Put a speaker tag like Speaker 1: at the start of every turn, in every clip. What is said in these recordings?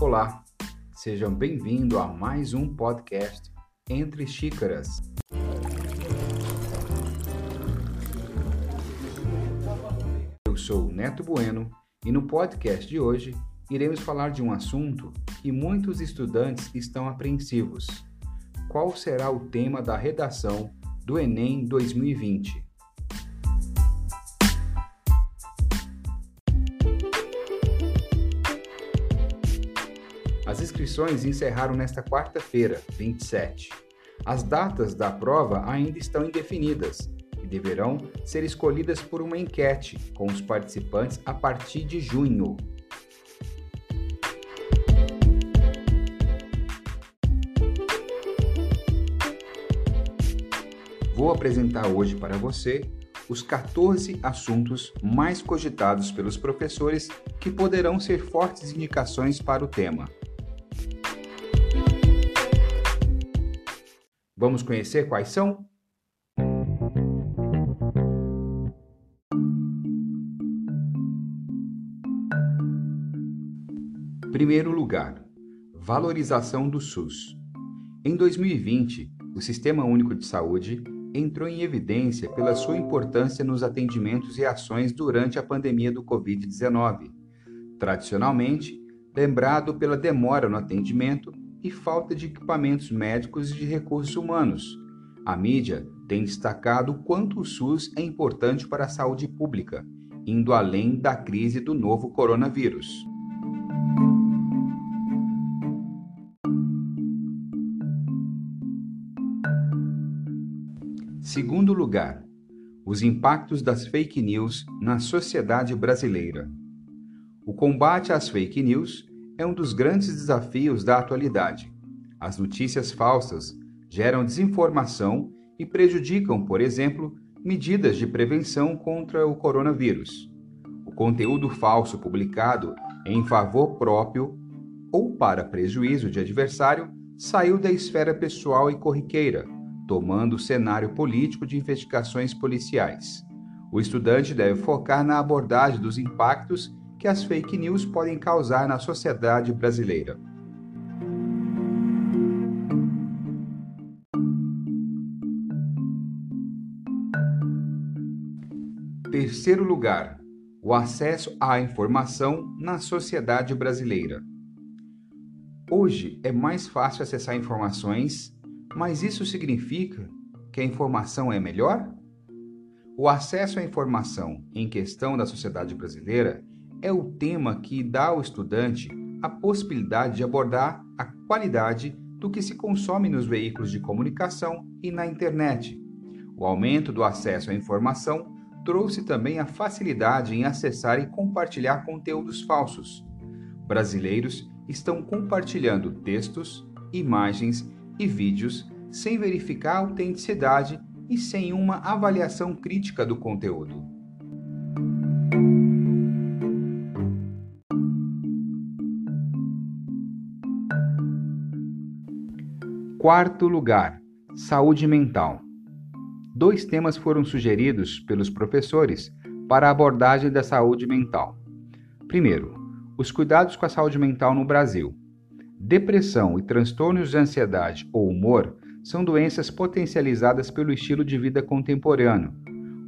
Speaker 1: Olá, sejam bem-vindos a mais um podcast Entre Xícaras. Eu sou Neto Bueno e no podcast de hoje iremos falar de um assunto que muitos estudantes estão apreensivos. Qual será o tema da redação do Enem 2020? As inscrições encerraram nesta quarta-feira, 27. As datas da prova ainda estão indefinidas e deverão ser escolhidas por uma enquete com os participantes a partir de junho. Vou apresentar hoje para você os 14 assuntos mais cogitados pelos professores que poderão ser fortes indicações para o tema. Vamos conhecer quais são? Primeiro lugar, valorização do SUS. Em 2020, o Sistema Único de Saúde entrou em evidência pela sua importância nos atendimentos e ações durante a pandemia do Covid-19. Tradicionalmente, lembrado pela demora no atendimento e falta de equipamentos médicos e de recursos humanos. A mídia tem destacado o quanto o SUS é importante para a saúde pública, indo além da crise do novo coronavírus. Segundo lugar, os impactos das fake news na sociedade brasileira. O combate às fake news é um dos grandes desafios da atualidade. As notícias falsas geram desinformação e prejudicam, por exemplo, medidas de prevenção contra o coronavírus. O conteúdo falso publicado em favor próprio ou para prejuízo de adversário saiu da esfera pessoal e corriqueira, tomando o cenário político de investigações policiais. O estudante deve focar na abordagem dos impactos que as fake news podem causar na sociedade brasileira. Terceiro lugar, o acesso à informação na sociedade brasileira. Hoje é mais fácil acessar informações, mas isso significa que a informação é melhor? O acesso à informação em questão da sociedade brasileira é o tema que dá ao estudante a possibilidade de abordar a qualidade do que se consome nos veículos de comunicação e na internet. O aumento do acesso à informação trouxe também a facilidade em acessar e compartilhar conteúdos falsos. Brasileiros estão compartilhando textos, imagens e vídeos sem verificar a autenticidade e sem uma avaliação crítica do conteúdo. Quarto lugar, saúde mental. Dois temas foram sugeridos pelos professores para a abordagem da saúde mental. Primeiro, os cuidados com a saúde mental no Brasil. Depressão e transtornos de ansiedade ou humor são doenças potencializadas pelo estilo de vida contemporâneo.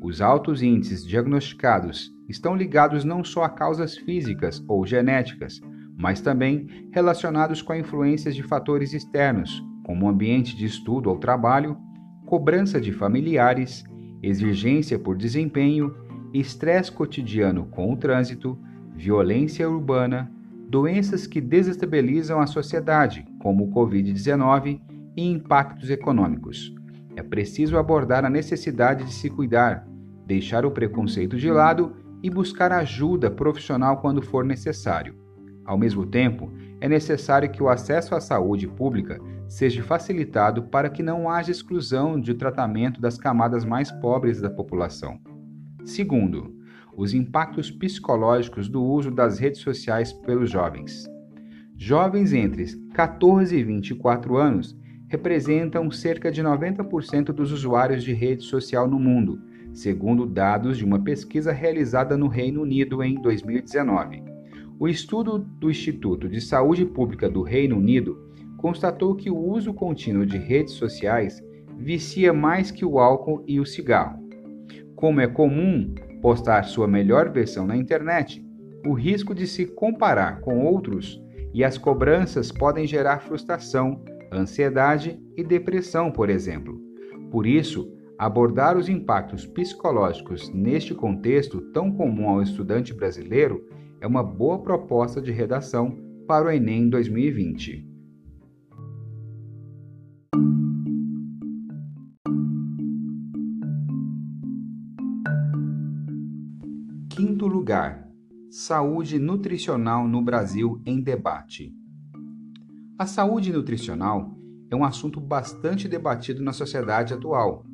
Speaker 1: Os altos índices diagnosticados estão ligados não só a causas físicas ou genéticas, mas também relacionados com a influências de fatores externos, como ambiente de estudo ou trabalho, cobrança de familiares, exigência por desempenho, estresse cotidiano com o trânsito, violência urbana, doenças que desestabilizam a sociedade, como o Covid-19, e impactos econômicos. É preciso abordar a necessidade de se cuidar, deixar o preconceito de lado e buscar ajuda profissional quando for necessário. Ao mesmo tempo, é necessário que o acesso à saúde pública seja facilitado para que não haja exclusão de tratamento das camadas mais pobres da população. Segundo, os impactos psicológicos do uso das redes sociais pelos jovens. Jovens entre 14 e 24 anos representam cerca de 90% dos usuários de rede social no mundo, segundo dados de uma pesquisa realizada no Reino Unido em 2019. O estudo do Instituto de Saúde Pública do Reino Unido constatou que o uso contínuo de redes sociais vicia mais que o álcool e o cigarro. Como é comum postar sua melhor versão na internet, o risco de se comparar com outros e as cobranças podem gerar frustração, ansiedade e depressão, por exemplo. Por isso, abordar os impactos psicológicos neste contexto tão comum ao estudante brasileiro é uma boa proposta de redação para o Enem 2020. Lugar: Saúde nutricional no Brasil em debate. A saúde nutricional é um assunto bastante debatido na sociedade atual.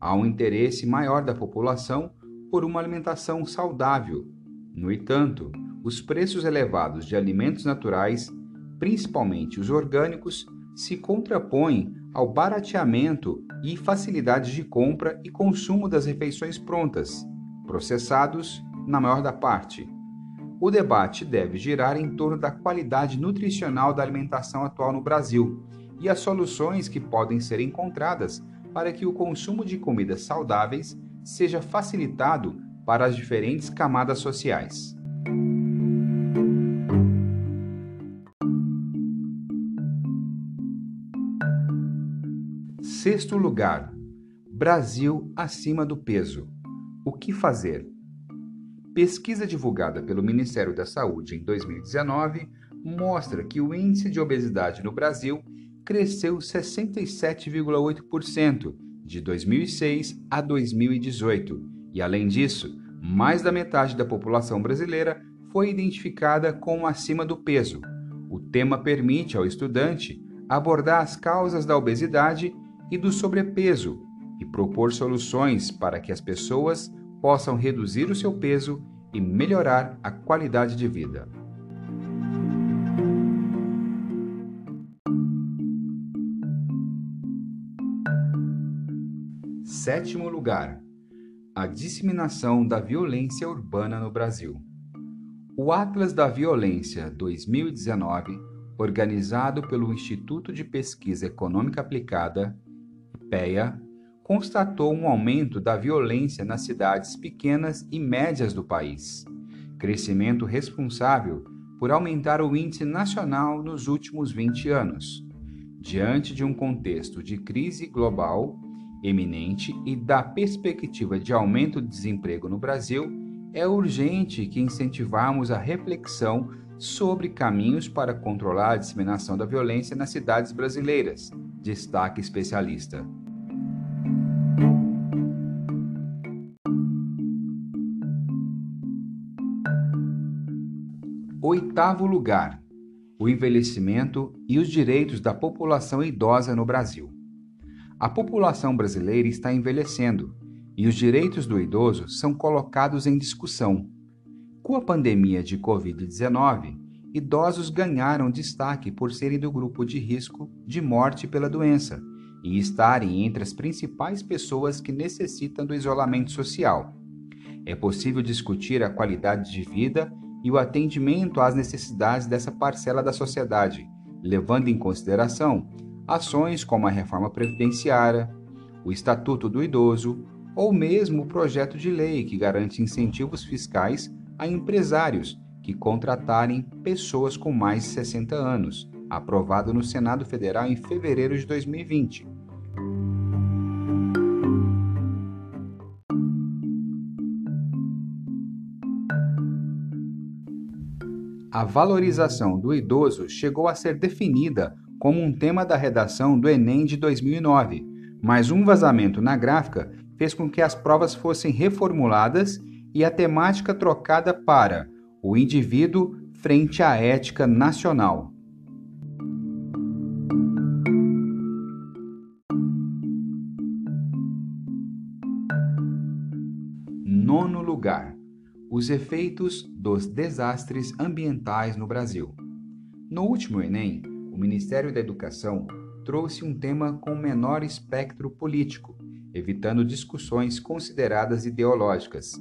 Speaker 1: Há um interesse maior da população por uma alimentação saudável. No entanto, os preços elevados de alimentos naturais, principalmente os orgânicos, se contrapõem ao barateamento e facilidades de compra e consumo das refeições prontas, processados na maior da parte o debate deve girar em torno da qualidade nutricional da alimentação atual no Brasil e as soluções que podem ser encontradas para que o consumo de comidas saudáveis seja facilitado para as diferentes camadas sociais. Sexto lugar: Brasil acima do peso. O que fazer? Pesquisa divulgada pelo Ministério da Saúde em 2019 mostra que o índice de obesidade no Brasil cresceu 67,8% de 2006 a 2018, e além disso, mais da metade da população brasileira foi identificada como acima do peso. O tema permite ao estudante abordar as causas da obesidade e do sobrepeso e propor soluções para que as pessoas possam reduzir o seu peso e melhorar a qualidade de vida. Sétimo lugar: a disseminação da violência urbana no Brasil. O Atlas da Violência 2019, organizado pelo Instituto de Pesquisa Econômica Aplicada, IPEA, constatou um aumento da violência nas cidades pequenas e médias do país, crescimento responsável por aumentar o índice nacional nos últimos 20 anos. Diante de um contexto de crise global eminente e da perspectiva de aumento do desemprego no Brasil, é urgente que incentivamos a reflexão sobre caminhos para controlar a disseminação da violência nas cidades brasileiras, destaca especialista. Oitavo lugar: o envelhecimento e os direitos da população idosa no Brasil. A população brasileira está envelhecendo e os direitos do idoso são colocados em discussão. Com a pandemia de Covid-19, idosos ganharam destaque por serem do grupo de risco de morte pela doença e estarem entre as principais pessoas que necessitam do isolamento social. É possível discutir a qualidade de vida e o atendimento às necessidades dessa parcela da sociedade, levando em consideração ações como a reforma previdenciária, o Estatuto do Idoso ou mesmo o projeto de lei que garante incentivos fiscais a empresários que contratarem pessoas com mais de 60 anos, aprovado no Senado Federal em fevereiro de 2020. A valorização do idoso chegou a ser definida como um tema da redação do Enem de 2009, mas um vazamento na gráfica fez com que as provas fossem reformuladas e a temática trocada para o indivíduo frente à ética nacional. Os efeitos dos desastres ambientais no Brasil. No último Enem, o Ministério da Educação trouxe um tema com menor espectro político, evitando discussões consideradas ideológicas.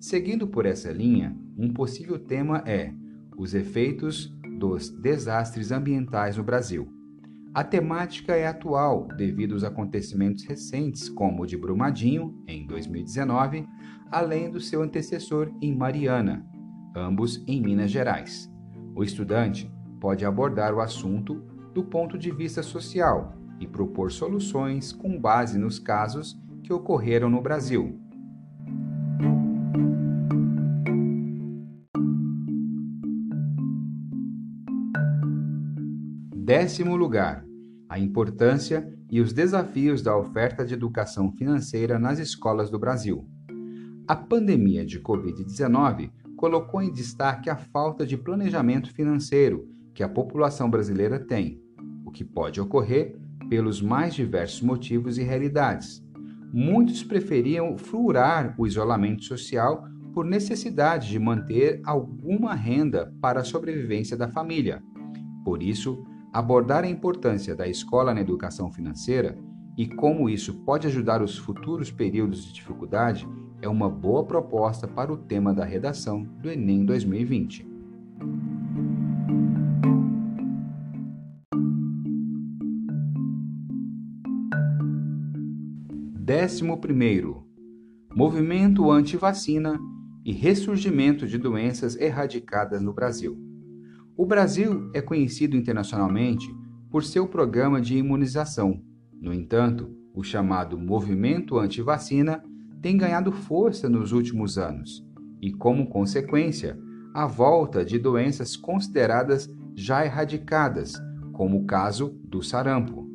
Speaker 1: Seguindo por essa linha, um possível tema é os efeitos dos desastres ambientais no Brasil. A temática é atual devido aos acontecimentos recentes, como o de Brumadinho, em 2019, além do seu antecessor em Mariana, ambos em Minas Gerais. O estudante pode abordar o assunto do ponto de vista social e propor soluções com base nos casos que ocorreram no Brasil. Décimo lugar, a importância e os desafios da oferta de educação financeira nas escolas do Brasil. A pandemia de Covid-19 colocou em destaque a falta de planejamento financeiro que a população brasileira tem, o que pode ocorrer pelos mais diversos motivos e realidades. Muitos preferiam furar o isolamento social por necessidade de manter alguma renda para a sobrevivência da família. Por isso, abordar a importância da escola na educação financeira e como isso pode ajudar os futuros períodos de dificuldade é uma boa proposta para o tema da redação do Enem 2020. Décimo primeiro, movimento anti-vacina e ressurgimento de doenças erradicadas no Brasil. O Brasil é conhecido internacionalmente por seu programa de imunização. No entanto, o chamado movimento anti-vacina tem ganhado força nos últimos anos e, como consequência, a volta de doenças consideradas já erradicadas, como o caso do sarampo.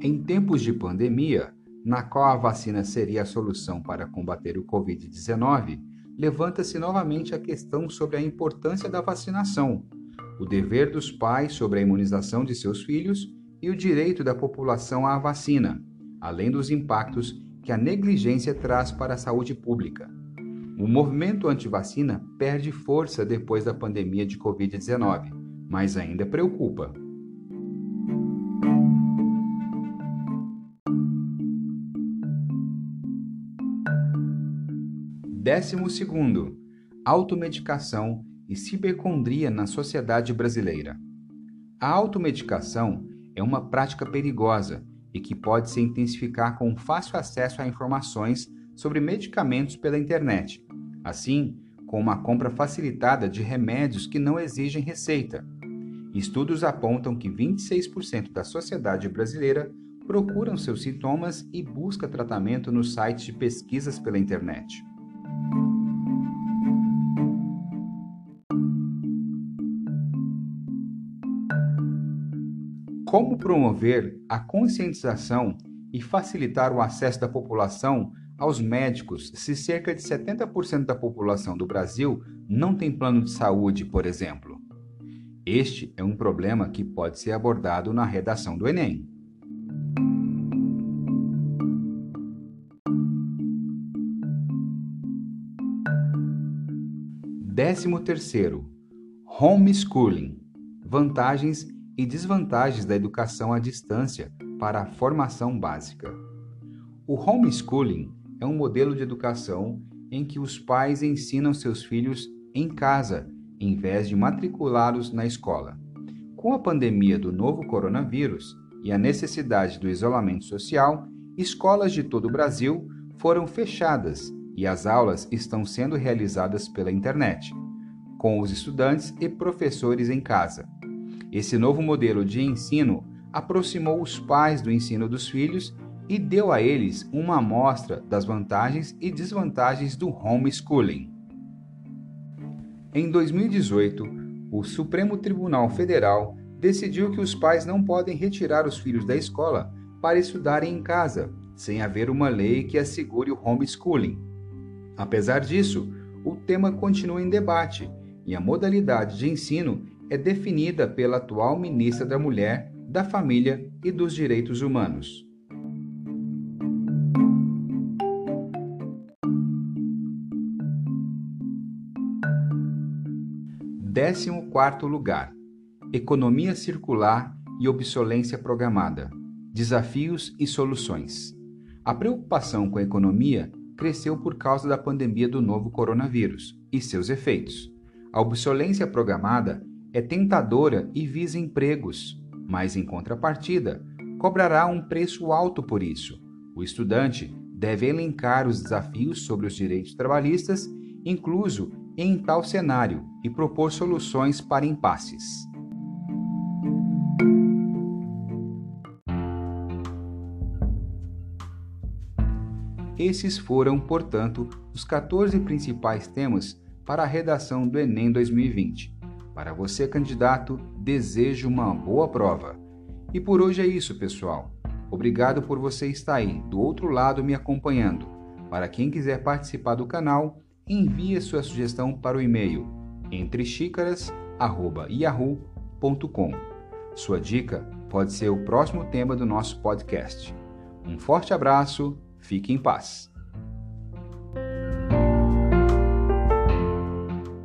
Speaker 1: Em tempos de pandemia, na qual a vacina seria a solução para combater o Covid-19, levanta-se novamente a questão sobre a importância da vacinação, o dever dos pais sobre a imunização de seus filhos e o direito da população à vacina, além dos impactos que a negligência traz para a saúde pública. O movimento anti-vacina perde força depois da pandemia de Covid-19, mas ainda preocupa. Décimo segundo, automedicação e cibercondria na sociedade brasileira. A automedicação é uma prática perigosa e que pode se intensificar com fácil acesso a informações sobre medicamentos pela internet, assim como a compra facilitada de remédios que não exigem receita. Estudos apontam que 26% da sociedade brasileira procuram seus sintomas e busca tratamento nos sites de pesquisas pela internet. Como promover a conscientização e facilitar o acesso da população aos médicos se cerca de 70% da população do Brasil não tem plano de saúde, por exemplo? Este é um problema que pode ser abordado na redação do Enem. Décimo terceiro, homeschooling, vantagens e desvantagens da educação à distância para a formação básica. O homeschooling é um modelo de educação em que os pais ensinam seus filhos em casa, em vez de matriculá-los na escola. Com a pandemia do novo coronavírus e a necessidade do isolamento social, escolas de todo o Brasil foram fechadas e as aulas estão sendo realizadas pela internet, com os estudantes e professores em casa. Esse novo modelo de ensino aproximou os pais do ensino dos filhos e deu a eles uma amostra das vantagens e desvantagens do homeschooling. Em 2018, o Supremo Tribunal Federal decidiu que os pais não podem retirar os filhos da escola para estudarem em casa, sem haver uma lei que assegure o homeschooling. Apesar disso, o tema continua em debate e a modalidade de ensino é definida pela atual ministra da Mulher, da Família e dos Direitos Humanos. Décimo quarto lugar: Economia circular e obsolência programada. Desafios e soluções. A preocupação com a economia cresceu por causa da pandemia do novo coronavírus e seus efeitos. A obsolência programada é tentadora e visa empregos, mas em contrapartida, cobrará um preço alto por isso. O estudante deve elencar os desafios sobre os direitos trabalhistas, incluso em tal cenário, e propor soluções para impasses. Esses foram, portanto, os 14 principais temas para a redação do Enem 2020. Para você, candidato, desejo uma boa prova. E por hoje é isso, pessoal. Obrigado por você estar aí do outro lado me acompanhando. Para quem quiser participar do canal, envie sua sugestão para o e-mail entrechicaras@yahoo.com. Sua dica pode ser o próximo tema do nosso podcast. Um forte abraço Fique em paz.